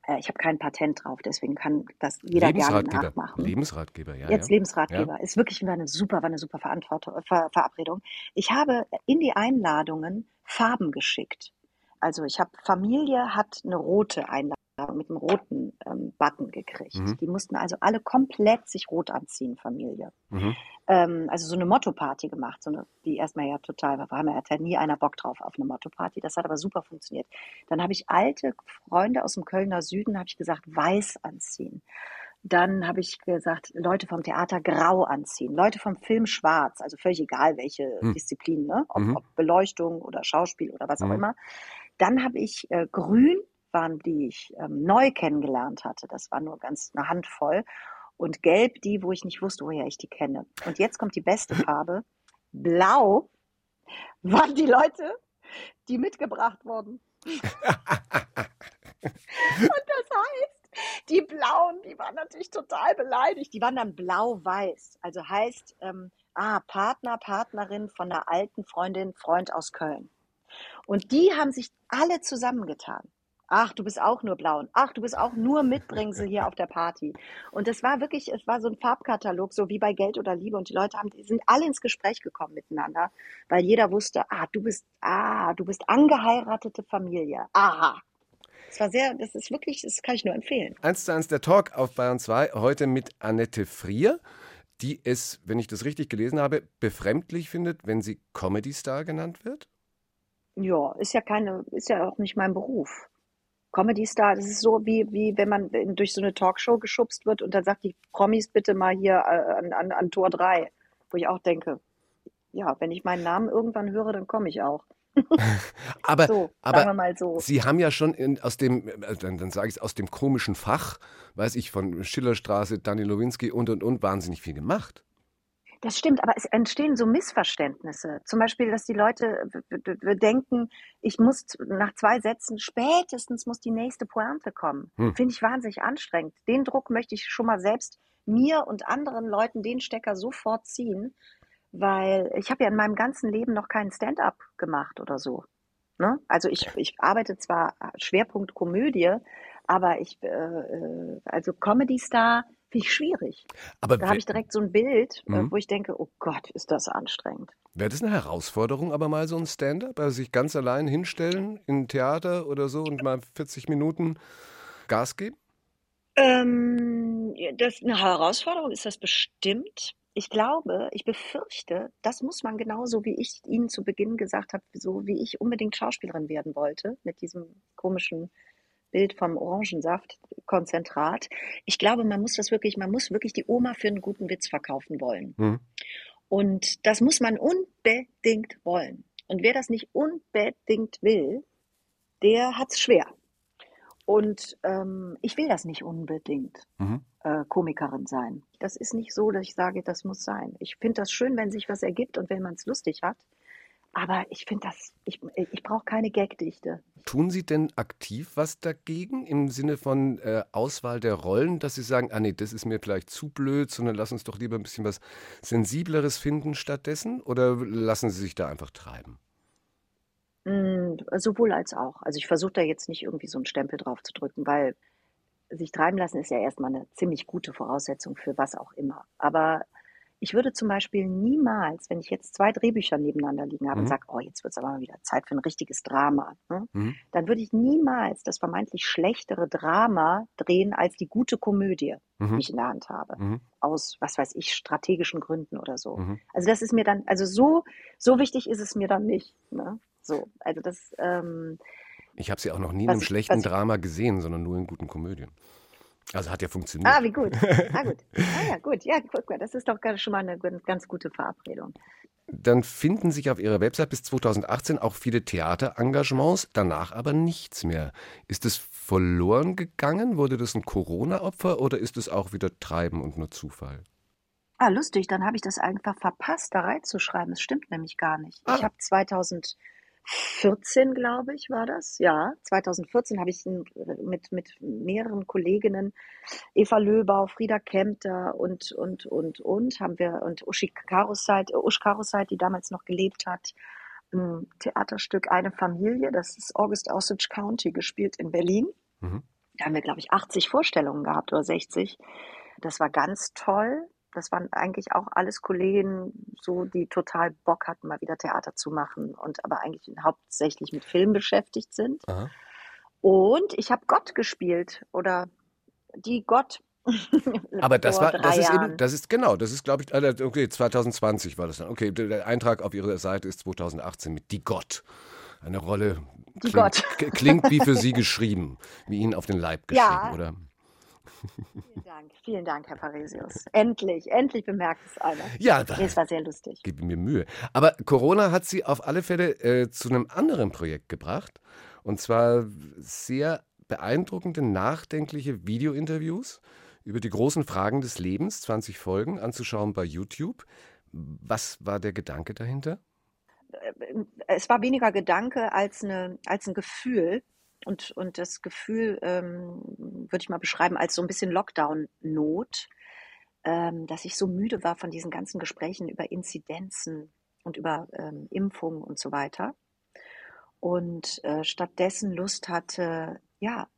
Äh, Ich habe kein Patent drauf, deswegen kann das jeder gerne nachmachen. Lebensratgeber, ja. Jetzt ja. Lebensratgeber. Ist wirklich war eine super, war eine super Verantwortung, Ver, Verabredung. Ich habe in die Einladungen Farben geschickt. Also ich habe Familie hat eine rote Einladung mit einem roten ähm, Button gekriegt. Mhm. Die mussten also alle komplett sich rot anziehen, Familie. Mhm. Ähm, also so eine Motto-Party gemacht, so eine, die erstmal ja total war. Wir hatte nie einer Bock drauf auf eine Motto-Party. Das hat aber super funktioniert. Dann habe ich alte Freunde aus dem Kölner Süden, habe ich gesagt, weiß anziehen. Dann habe ich gesagt, Leute vom Theater grau anziehen, Leute vom Film schwarz, also völlig egal welche Hm. Disziplin, ne? ob, Mhm. ob Beleuchtung oder Schauspiel oder was auch Mhm. immer. Dann habe ich äh, grün waren die ich ähm, neu kennengelernt hatte. Das war nur ganz eine Handvoll. Und gelb die, wo ich nicht wusste, woher ich die kenne. Und jetzt kommt die beste Farbe. Blau waren die Leute, die mitgebracht wurden. Und das heißt, die Blauen, die waren natürlich total beleidigt. Die waren dann blau-weiß. Also heißt, ähm, ah, Partner, Partnerin von einer alten Freundin, Freund aus Köln. Und die haben sich alle zusammengetan. Ach, du bist auch nur blau. Ach, du bist auch nur Mitbringsel hier auf der Party. Und es war wirklich, es war so ein Farbkatalog, so wie bei Geld oder Liebe. Und die Leute haben, die sind alle ins Gespräch gekommen miteinander, weil jeder wusste, ah, du bist, ah, du bist angeheiratete Familie. Aha. Es war sehr, das ist wirklich, das kann ich nur empfehlen. Eins zu eins der Talk auf Bayern 2, heute mit Annette Frier, die es, wenn ich das richtig gelesen habe, befremdlich findet, wenn sie Comedy Star genannt wird. Ja, ist ja keine, ist ja auch nicht mein Beruf. Comedy Star, das ist so wie, wie wenn man durch so eine Talkshow geschubst wird und dann sagt die Promis bitte mal hier äh, an, an, an Tor 3, wo ich auch denke, ja, wenn ich meinen Namen irgendwann höre, dann komme ich auch. aber so, aber so. Sie haben ja schon in, aus dem, äh, dann, dann sage ich es, aus dem komischen Fach, weiß ich, von Schillerstraße, Daniel Lowinski und und und wahnsinnig viel gemacht. Das stimmt, aber es entstehen so Missverständnisse. Zum Beispiel, dass die Leute denken, ich muss nach zwei Sätzen spätestens muss die nächste Pointe kommen. Hm. Finde ich wahnsinnig anstrengend. Den Druck möchte ich schon mal selbst mir und anderen Leuten den Stecker sofort ziehen, weil ich habe ja in meinem ganzen Leben noch keinen Stand-up gemacht oder so. Ne? Also ich, ich arbeite zwar Schwerpunkt Komödie, aber ich, äh, äh also Comedy Star finde ich schwierig. Aber da habe ich direkt so ein Bild, äh, mhm. wo ich denke, oh Gott, ist das anstrengend. Wäre das eine Herausforderung, aber mal so ein Stand-up, also sich ganz allein hinstellen in ein Theater oder so und mal 40 Minuten Gas geben? Ähm, das eine Herausforderung ist das bestimmt ich glaube, ich befürchte, das muss man genauso, wie ich Ihnen zu Beginn gesagt habe, so wie ich unbedingt Schauspielerin werden wollte, mit diesem komischen Bild vom Orangensaftkonzentrat. Ich glaube, man muss das wirklich, man muss wirklich die Oma für einen guten Witz verkaufen wollen. Mhm. Und das muss man unbedingt wollen. Und wer das nicht unbedingt will, der hat es schwer. Und ähm, ich will das nicht unbedingt, mhm. äh, Komikerin sein. Das ist nicht so, dass ich sage, das muss sein. Ich finde das schön, wenn sich was ergibt und wenn man es lustig hat. Aber ich finde das, ich, ich brauche keine Gagdichte. Tun Sie denn aktiv was dagegen im Sinne von äh, Auswahl der Rollen, dass Sie sagen, ah nee, das ist mir vielleicht zu blöd, sondern lass uns doch lieber ein bisschen was Sensibleres finden stattdessen? Oder lassen Sie sich da einfach treiben? Hm, sowohl als auch. Also ich versuche da jetzt nicht irgendwie so einen Stempel drauf zu drücken, weil sich treiben lassen ist ja erstmal eine ziemlich gute Voraussetzung für was auch immer. Aber ich würde zum Beispiel niemals, wenn ich jetzt zwei Drehbücher nebeneinander liegen habe und mhm. sage, oh, jetzt wird es aber mal wieder Zeit für ein richtiges Drama, ne? Mhm. dann würde ich niemals das vermeintlich schlechtere Drama drehen als die gute Komödie, die mhm. ich in der Hand habe. Mhm. Aus, was weiß ich, strategischen Gründen oder so. Mhm. Also das ist mir dann, also so, so wichtig ist es mir dann nicht. Ne? So, also das. Ähm, ich habe sie auch noch nie in einem schlechten Drama gesehen, sondern nur in guten Komödien. Also hat ja funktioniert. Ah, wie gut. Ah, gut. Ah, ja, gut. Ja, guck mal, das ist doch schon mal eine ganz gute Verabredung. Dann finden sich auf Ihrer Website bis 2018 auch viele Theaterengagements, danach aber nichts mehr. Ist es verloren gegangen? Wurde das ein Corona-Opfer oder ist es auch wieder Treiben und nur Zufall? Ah, lustig, dann habe ich das einfach verpasst, da reinzuschreiben. Es stimmt nämlich gar nicht. Ah. Ich habe 2000 14, glaube ich, war das. Ja, 2014 habe ich mit, mit mehreren Kolleginnen, Eva Löbau, Frieda Kempter und, und, und, und, haben wir, und Uschi Karusait, Usch Karusait, die damals noch gelebt hat, ein Theaterstück Eine Familie, das ist August Osage County, gespielt in Berlin. Mhm. Da haben wir, glaube ich, 80 Vorstellungen gehabt oder 60. Das war ganz toll das waren eigentlich auch alles Kollegen, so die total Bock hatten, mal wieder Theater zu machen und aber eigentlich hauptsächlich mit Film beschäftigt sind. Aha. Und ich habe Gott gespielt oder die Gott. aber das war, das ist eben, das ist genau, das ist glaube ich, okay, 2020 war das dann. Okay, der Eintrag auf Ihrer Seite ist 2018 mit Die Gott. Eine Rolle die klingt, klingt wie für Sie geschrieben, wie Ihnen auf den Leib geschrieben, ja. oder? Vielen Dank, vielen Dank, Herr Parisius. Endlich, endlich bemerkt es einer. Ja, das war sehr lustig. Gebe mir Mühe. Aber Corona hat Sie auf alle Fälle äh, zu einem anderen Projekt gebracht. Und zwar sehr beeindruckende, nachdenkliche Videointerviews über die großen Fragen des Lebens, 20 Folgen, anzuschauen bei YouTube. Was war der Gedanke dahinter? Äh, es war weniger Gedanke als, eine, als ein Gefühl und, und das Gefühl ähm, würde ich mal beschreiben als so ein bisschen Lockdown-Not, ähm, dass ich so müde war von diesen ganzen Gesprächen über Inzidenzen und über ähm, Impfungen und so weiter. Und äh, stattdessen Lust hatte, ja,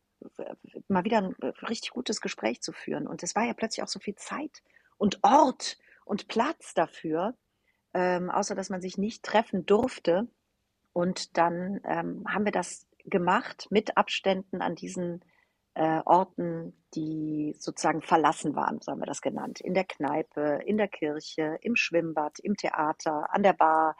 mal wieder ein richtig gutes Gespräch zu führen. Und es war ja plötzlich auch so viel Zeit und Ort und Platz dafür, ähm, außer dass man sich nicht treffen durfte. Und dann ähm, haben wir das gemacht mit Abständen an diesen äh, Orten, die sozusagen verlassen waren, so haben wir das genannt. In der Kneipe, in der Kirche, im Schwimmbad, im Theater, an der Bar,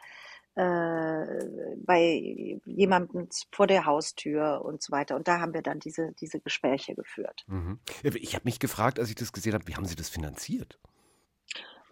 äh, bei jemandem vor der Haustür und so weiter. Und da haben wir dann diese, diese Gespräche geführt. Mhm. Ich habe mich gefragt, als ich das gesehen habe, wie haben Sie das finanziert?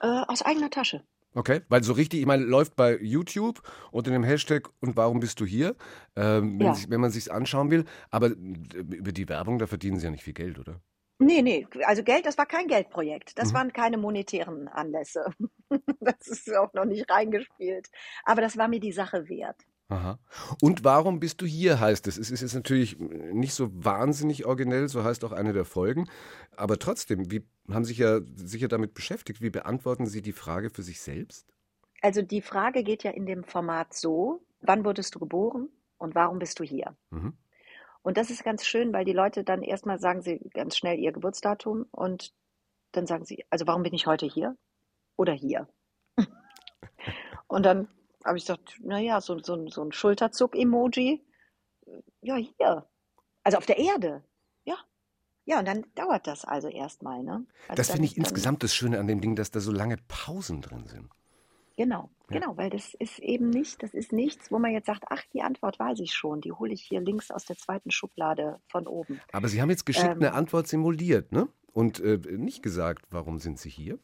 Äh, aus eigener Tasche. Okay, weil so richtig, ich meine, läuft bei YouTube unter dem Hashtag und warum bist du hier, ähm, wenn, Ja. sich, wenn man sich anschauen will. Aber über die Werbung, da verdienen Sie ja nicht viel Geld, oder? Nee, nee, also Geld, das war kein Geldprojekt. Das Mhm. waren keine monetären Anlässe. Das ist auch noch nicht reingespielt. Aber das war mir die Sache wert. Aha. Und warum bist du hier, heißt es. Es ist jetzt natürlich nicht so wahnsinnig originell, so heißt auch eine der Folgen. Aber trotzdem, wie haben sich ja sicher damit beschäftigt. Wie beantworten Sie die Frage für sich selbst? Also die Frage geht ja in dem Format so, wann wurdest du geboren und warum bist du hier? Mhm. Und das ist ganz schön, weil die Leute dann erstmal sagen sie ganz schnell ihr Geburtsdatum und dann sagen sie, also warum bin ich heute hier oder hier? Und dann habe ich gesagt, naja, so, so, so ein Schulterzuck-Emoji. Ja, hier. Also auf der Erde. Ja. Ja, und dann dauert das also erstmal. Ne? Also Das finde ich insgesamt das Schöne an dem Ding, dass da so lange Pausen drin sind. Genau, Ja. genau, weil das ist eben nicht, das ist nichts, wo man jetzt sagt, ach, die Antwort weiß ich schon, die hole ich hier links aus der zweiten Schublade von oben. Aber Sie haben jetzt geschickt Ähm. eine Antwort simuliert, ne? Und äh, nicht gesagt, warum sind Sie hier?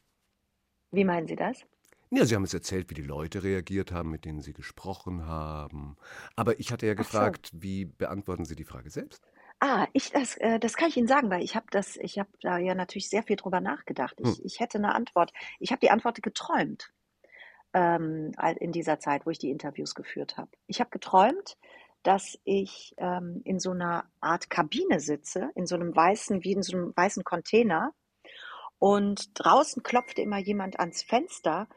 Wie meinen Sie das? Ja, Sie haben es erzählt, wie die Leute reagiert haben, mit denen Sie gesprochen haben. Aber ich hatte ja Ach so. gefragt, wie beantworten Sie die Frage selbst? Ah, ich, das, äh, das kann ich Ihnen sagen, weil ich habe das, ich habe da ja natürlich sehr viel drüber nachgedacht. Ich, Hm. ich hätte eine Antwort. Ich habe die Antwort geträumt ähm, all- in dieser Zeit, wo ich die Interviews geführt habe. Ich habe geträumt, dass ich ähm, in so einer Art Kabine sitze, in so einem weißen, wie in so einem weißen Container. Und draußen klopfte immer jemand ans Fenster.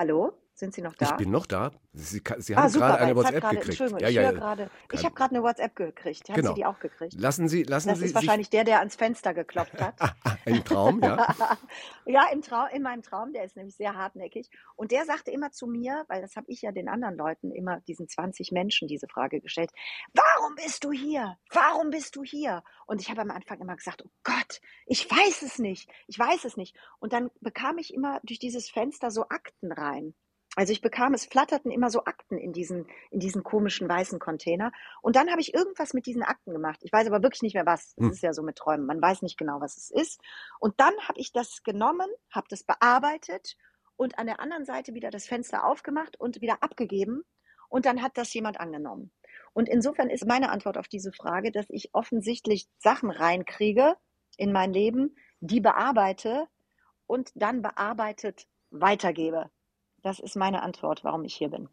Hallo? Sind Sie noch da? Ich bin noch da. Sie, Sie Ah, haben super, gerade eine WhatsApp gerade, gekriegt. Entschuldigung, Ja, ich ja, ja. ich habe gerade eine WhatsApp gekriegt. Haben Genau. Sie die auch gekriegt? Lassen Sie, lassen Das Sie ist wahrscheinlich der, der ans Fenster geklopft hat. im Traum, ja. ja, im Traum, in meinem Traum, der ist nämlich sehr hartnäckig. Und der sagte immer zu mir, weil das habe ich ja den anderen Leuten immer, diesen 20 Menschen, diese Frage gestellt, warum bist du hier? Warum bist du hier? Und ich habe am Anfang immer gesagt, oh Gott, ich weiß es nicht, ich weiß es nicht. Und dann bekam ich immer durch dieses Fenster so Akten rein. Also ich bekam, es flatterten immer so Akten in diesen, in diesen komischen weißen Container. Und dann habe ich irgendwas mit diesen Akten gemacht. Ich weiß aber wirklich nicht mehr was. Das Hm. ist ja so mit Träumen. Man weiß nicht genau, was es ist. Und dann habe ich das genommen, habe das bearbeitet und an der anderen Seite wieder das Fenster aufgemacht und wieder abgegeben. Und dann hat das jemand angenommen. Und insofern ist meine Antwort auf diese Frage, dass ich offensichtlich Sachen reinkriege in mein Leben, die bearbeite und dann bearbeitet weitergebe. Das ist meine Antwort, warum ich hier bin.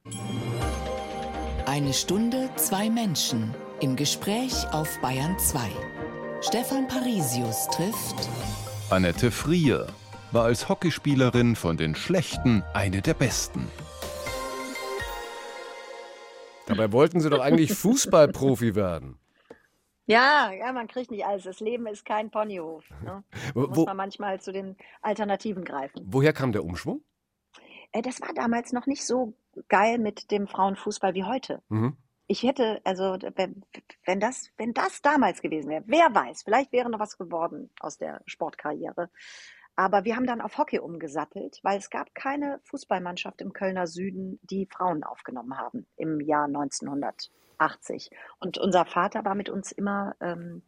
Eine Stunde, zwei Menschen im Gespräch auf Bayern 2. Stefan Parisius trifft Annette Frier war als Hockeyspielerin von den Schlechten eine der Besten. Dabei wollten Sie doch eigentlich Fußballprofi werden. Ja, ja, man kriegt nicht alles. Das Leben ist kein Ponyhof. Ne? Wo, Muss man manchmal zu den Alternativen greifen. woher kam der Umschwung? Äh, Das war damals noch nicht so geil mit dem Frauenfußball wie heute. Mhm. Ich hätte, also wenn, wenn, das, wenn das damals gewesen wäre, wer weiß, vielleicht wäre noch was geworden aus der Sportkarriere. Aber wir haben dann auf Hockey umgesattelt, weil es gab keine Fußballmannschaft im Kölner Süden, die Frauen aufgenommen haben im Jahr 1980. Und unser Vater war mit uns immer ähm,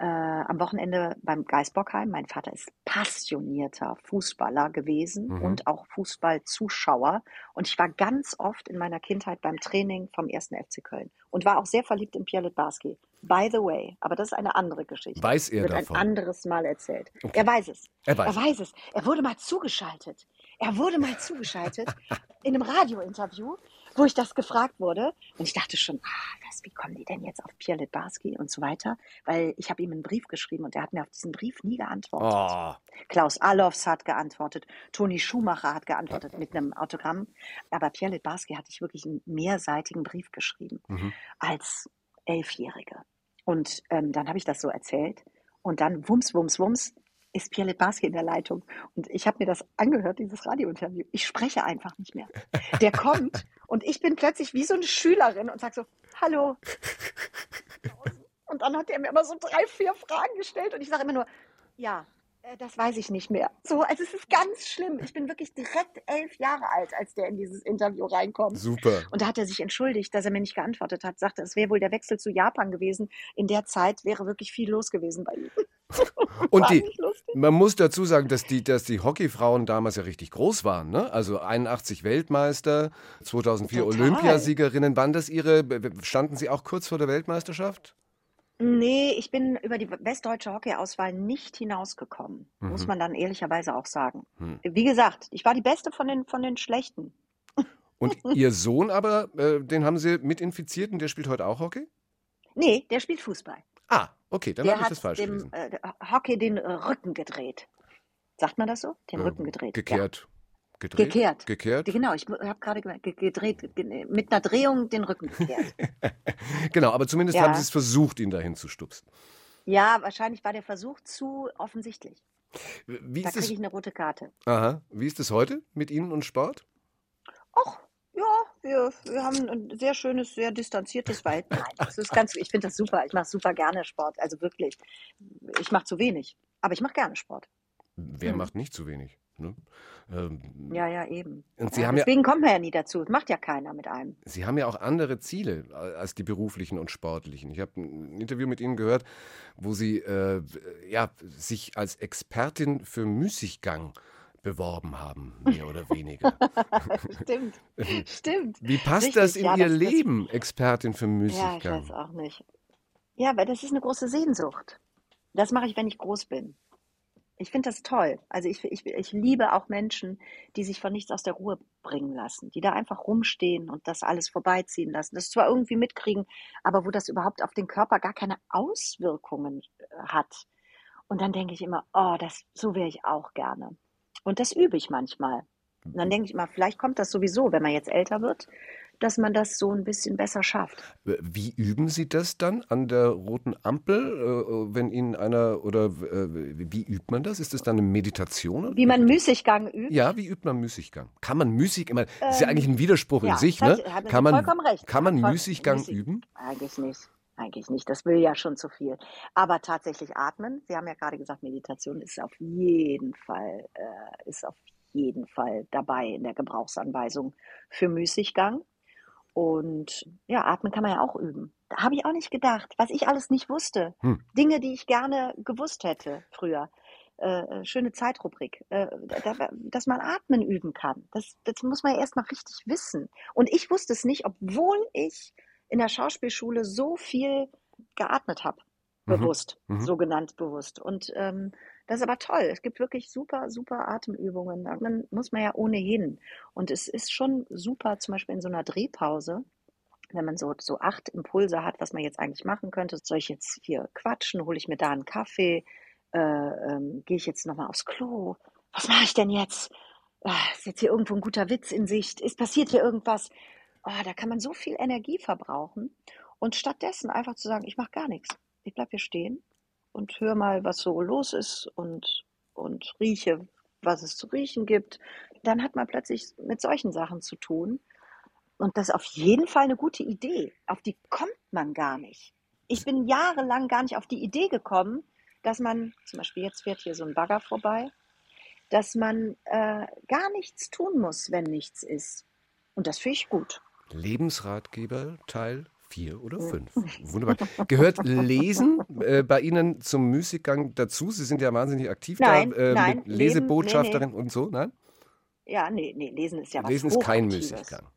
äh, am Wochenende beim Geisbockheim. Mein Vater ist passionierter Fußballer gewesen Mhm. und auch Fußballzuschauer. Und ich war ganz oft in meiner Kindheit beim Training vom ersten FC Köln und war auch sehr verliebt in Pierre Litbarski. By the way, aber das ist eine andere Geschichte. Weiß er Wird davon? ein anderes Mal erzählt. Okay. Er weiß es. Er weiß. Er weiß es. Er wurde mal zugeschaltet. Er wurde mal zugeschaltet in einem Radiointerview, wo ich das gefragt wurde. Und ich dachte schon, ah, was, wie kommen die denn jetzt auf Pierre Litbarski und so weiter? Weil ich habe ihm einen Brief geschrieben und er hat mir auf diesen Brief nie geantwortet. Oh, Klaus Allofs hat geantwortet, Toni Schumacher hat geantwortet mit einem Autogramm. Aber Pierre Litbarski hatte ich wirklich einen mehrseitigen Brief geschrieben Mhm. als Elfjährige. Und ähm, dann habe ich das so erzählt. Und dann wumms, wumms, wumms ist Pierre Litbarski in der Leitung. Und ich habe mir das angehört, dieses Radiointerview. Ich spreche einfach nicht mehr. Der kommt und ich bin plötzlich wie so eine Schülerin und sage so, hallo. Und dann hat er mir immer so drei, vier Fragen gestellt und ich sage immer nur, ja, das weiß ich nicht mehr. So, also es ist ganz schlimm. Ich bin wirklich direkt elf Jahre alt, als der in dieses Interview reinkommt. Super. Und da hat er sich entschuldigt, dass er mir nicht geantwortet hat. Sagte, es wäre wohl der Wechsel zu Japan gewesen. In der Zeit wäre wirklich viel los gewesen bei ihm. Und die, man muss dazu sagen, dass die, dass die Hockeyfrauen damals ja richtig groß waren. Ne? Also 81 Weltmeister, 2004 Total. Olympiasiegerinnen. Waren das ihre, standen sie auch kurz vor der Weltmeisterschaft? Nee, ich bin über die westdeutsche Hockeyauswahl nicht hinausgekommen. Muss man dann ehrlicherweise auch sagen. Hm. Wie gesagt, ich war die Beste von den, von den Schlechten. Und ihr Sohn aber, äh, den haben sie mit infiziert und der spielt heute auch Hockey? Nee, der spielt Fußball. Ah, okay, dann habe ich das falsch dem gelesen. äh, Hockey den Rücken gedreht. Sagt man das so? Den Äh, Rücken gedreht. Gekehrt. Gedreht? Gekehrt. Gekehrt. Genau, ich habe gerade gedreht, ge- mit einer Drehung den Rücken gekehrt. Genau, aber zumindest Ja. haben sie es versucht, ihn dahin zu stupsen. ja, wahrscheinlich war der Versuch zu offensichtlich. Wie Da ist kriege ich eine rote Karte. Aha, wie ist es heute mit Ihnen und Sport? Ach, ja, wir, wir haben ein sehr schönes, sehr distanziertes Verhältnis. Nein, das ist ganz, ich finde das super. Ich mache super gerne Sport. Also wirklich. Ich mache zu wenig, aber ich mache gerne Sport. Wer Hm. macht nicht zu wenig? Ne? Ähm, Ja, ja, eben. Und Sie ja, haben ja, deswegen kommt man ja nie dazu. Macht ja keiner mit einem. Sie haben ja auch andere Ziele als die beruflichen und sportlichen. Ich habe ein Interview mit Ihnen gehört, wo Sie äh, ja, sich als Expertin für Müßiggang beworben haben, mehr oder weniger. Stimmt, stimmt. Wie passt Richtig, das in ja, Ihr das- das- Leben, Expertin für Ja, ich Müßiggang? weiß auch nicht. Ja, weil das ist eine große Sehnsucht. Das mache ich, wenn ich groß bin. Ich finde das toll. Also ich, ich, ich liebe auch Menschen, die sich von nichts aus der Ruhe bringen lassen, die da einfach rumstehen und das alles vorbeiziehen lassen. Das zwar irgendwie mitkriegen, aber wo das überhaupt auf den Körper gar keine Auswirkungen äh, hat. Und dann denke ich immer, oh, das, so wäre ich auch gerne. Und das übe ich manchmal. Und dann denke ich immer, vielleicht kommt das sowieso, wenn man jetzt älter wird, dass man das so ein bisschen besser schafft. Wie üben Sie das dann an der roten Ampel, äh, wenn Ihnen einer oder äh, wie übt man das? Ist das dann eine Meditation? Wie man Müßiggang übt. Ja, wie übt man Müßiggang? Kann man Müßig immer, das ist ja Ähm, eigentlich ein Widerspruch in ja, sich, ne? Kann man, vollkommen recht. kann man Müßiggang Müßig- üben? Eigentlich nicht. Eigentlich nicht. Das will ja schon zu viel. Aber tatsächlich atmen. Sie haben ja gerade gesagt, Meditation ist auf jeden Fall, äh, ist auf jeden Fall dabei in der Gebrauchsanweisung für Müßiggang. Und ja, atmen kann man ja auch üben. Da habe ich auch nicht gedacht, was ich alles nicht wusste. Hm. Dinge, die ich gerne gewusst hätte früher. Äh, äh, schöne Zeitrubrik, äh, da, dass man atmen üben kann. Das, das muss man ja erst mal richtig wissen. Und ich wusste es nicht, obwohl ich in der Schauspielschule so viel geatmet habe. Mhm. Bewusst, Mhm. sogenannt bewusst. Und ähm, das ist aber toll. Es gibt wirklich super, super Atemübungen. Dann muss man ja ohnehin. Und es ist schon super, zum Beispiel in so einer Drehpause, wenn man so, so acht Impulse hat, was man jetzt eigentlich machen könnte. Soll ich jetzt hier quatschen? Hole ich mir da einen Kaffee? Äh, ähm, Gehe ich jetzt nochmal aufs Klo? Was mache ich denn jetzt? Ah, ist jetzt hier irgendwo ein guter Witz in Sicht? Ist passiert hier irgendwas? Oh, da kann man so viel Energie verbrauchen. Und stattdessen einfach zu sagen, ich mache gar nichts. Ich bleib hier stehen und höre mal, was so los ist und, und rieche, was es zu riechen gibt. Dann hat man plötzlich mit solchen Sachen zu tun. Und das ist auf jeden Fall eine gute Idee. Auf die kommt man gar nicht. Ich bin jahrelang gar nicht auf die Idee gekommen, dass man, zum Beispiel jetzt fährt hier so ein Bagger vorbei, dass man äh, gar nichts tun muss, wenn nichts ist. Und das finde ich gut. Lebensratgeber Teil 4 oder 5. Wunderbar. Gehört Lesen äh, bei Ihnen zum Müßiggang dazu? Sie sind ja wahnsinnig aktiv Nein, da, äh, nein, mit Lesebotschafterin und so, nein? Ja, nee, nee, lesen ist ja was Lesen ist kein. Müßiggang.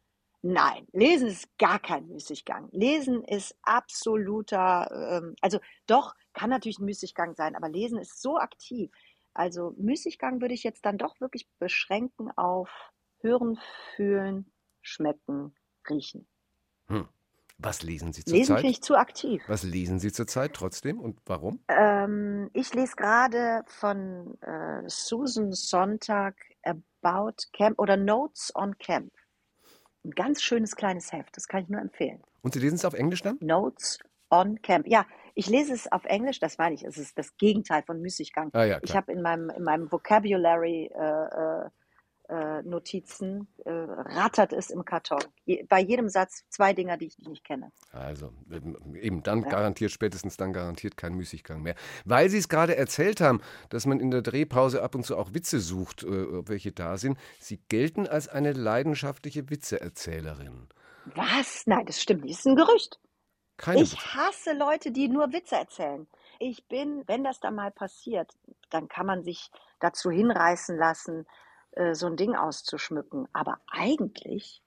Nein, Lesen ist gar kein Müßiggang. Lesen ist absoluter, ähm, also doch, kann natürlich ein Müßiggang sein, aber Lesen ist so aktiv. Also Müßiggang würde ich jetzt dann doch wirklich beschränken auf Hören, Fühlen, Schmecken, Riechen. Was lesen Sie Lesen zurzeit? finde ich zu aktiv. Was lesen Sie zurzeit trotzdem und warum? Ähm, ich lese gerade von äh, Susan Sontag About Camp oder Notes on Camp. Ein ganz schönes kleines Heft, das kann ich nur empfehlen. Und Sie lesen es auf Englisch dann? Notes on Camp. Ja, ich lese es auf Englisch, das meine ich, es ist das Gegenteil von Müßiggang. Ah, ja, ich habe in meinem, in meinem Vocabulary äh, äh, Notizen äh, rattert es im Karton. Je, bei jedem Satz zwei Dinger, die ich nicht kenne. Also ähm, eben dann Ja. garantiert, spätestens dann garantiert kein Müßiggang mehr. Weil Sie es gerade erzählt haben, dass man in der Drehpause ab und zu auch Witze sucht, äh, welche da sind. Sie gelten als eine leidenschaftliche Witzeerzählerin. Was? Nein, das stimmt nicht. Das ist ein Gerücht. Keine Ich Witze. hasse Leute, die nur Witze erzählen. Ich bin, wenn das dann mal passiert, dann kann man sich dazu hinreißen lassen, äh, so ein Ding auszuschmücken. Aber eigentlich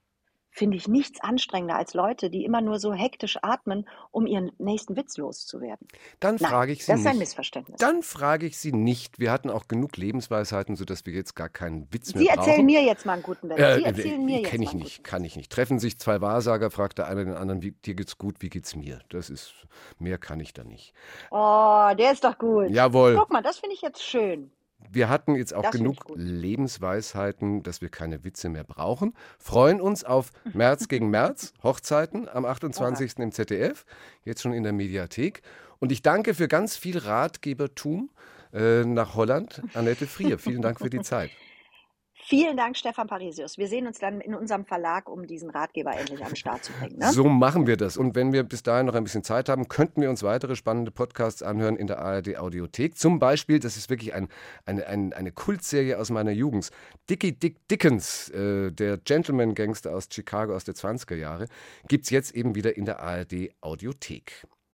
finde ich nichts anstrengender als Leute, die immer nur so hektisch atmen, um ihren nächsten Witz loszuwerden. Dann Nein, frage ich Sie das ist ein nicht. Missverständnis. Dann frage ich Sie nicht. Wir hatten auch genug Lebensweisheiten, sodass wir jetzt gar keinen Witz mehr Sie brauchen. erzählen mir jetzt mal einen guten Witz. Äh, Sie erzählen mir jetzt Kenne ich nicht, kann ich nicht. Treffen sich zwei Wahrsager, fragt der eine den anderen, wie, dir geht's gut, wie geht's mir? Das ist, mehr kann ich da nicht. Oh, der ist doch gut. Jawohl. Guck mal, das finde ich jetzt schön. Wir hatten jetzt auch Das genug. Lebensweisheiten, dass wir keine Witze mehr brauchen. Freuen uns auf März gegen März, Hochzeiten am 28. im ZDF, jetzt schon in der Mediathek. Und ich danke für ganz viel Ratgebertum äh, nach Holland, Annette Frier. Vielen Dank für die Zeit. Vielen Dank, Stefan Parisius. Wir sehen uns dann in unserem Verlag, um diesen Ratgeber endlich an den Start zu bringen. Ne? So machen wir das. Und wenn wir bis dahin noch ein bisschen Zeit haben, könnten wir uns weitere spannende Podcasts anhören in der ARD Audiothek. Zum Beispiel, das ist wirklich ein, eine, ein, eine Kultserie aus meiner Jugend. Dickie Dick Dickens, äh, der Gentleman-Gangster aus Chicago aus der 20er Jahre, gibt es jetzt eben wieder in der ARD Audiothek.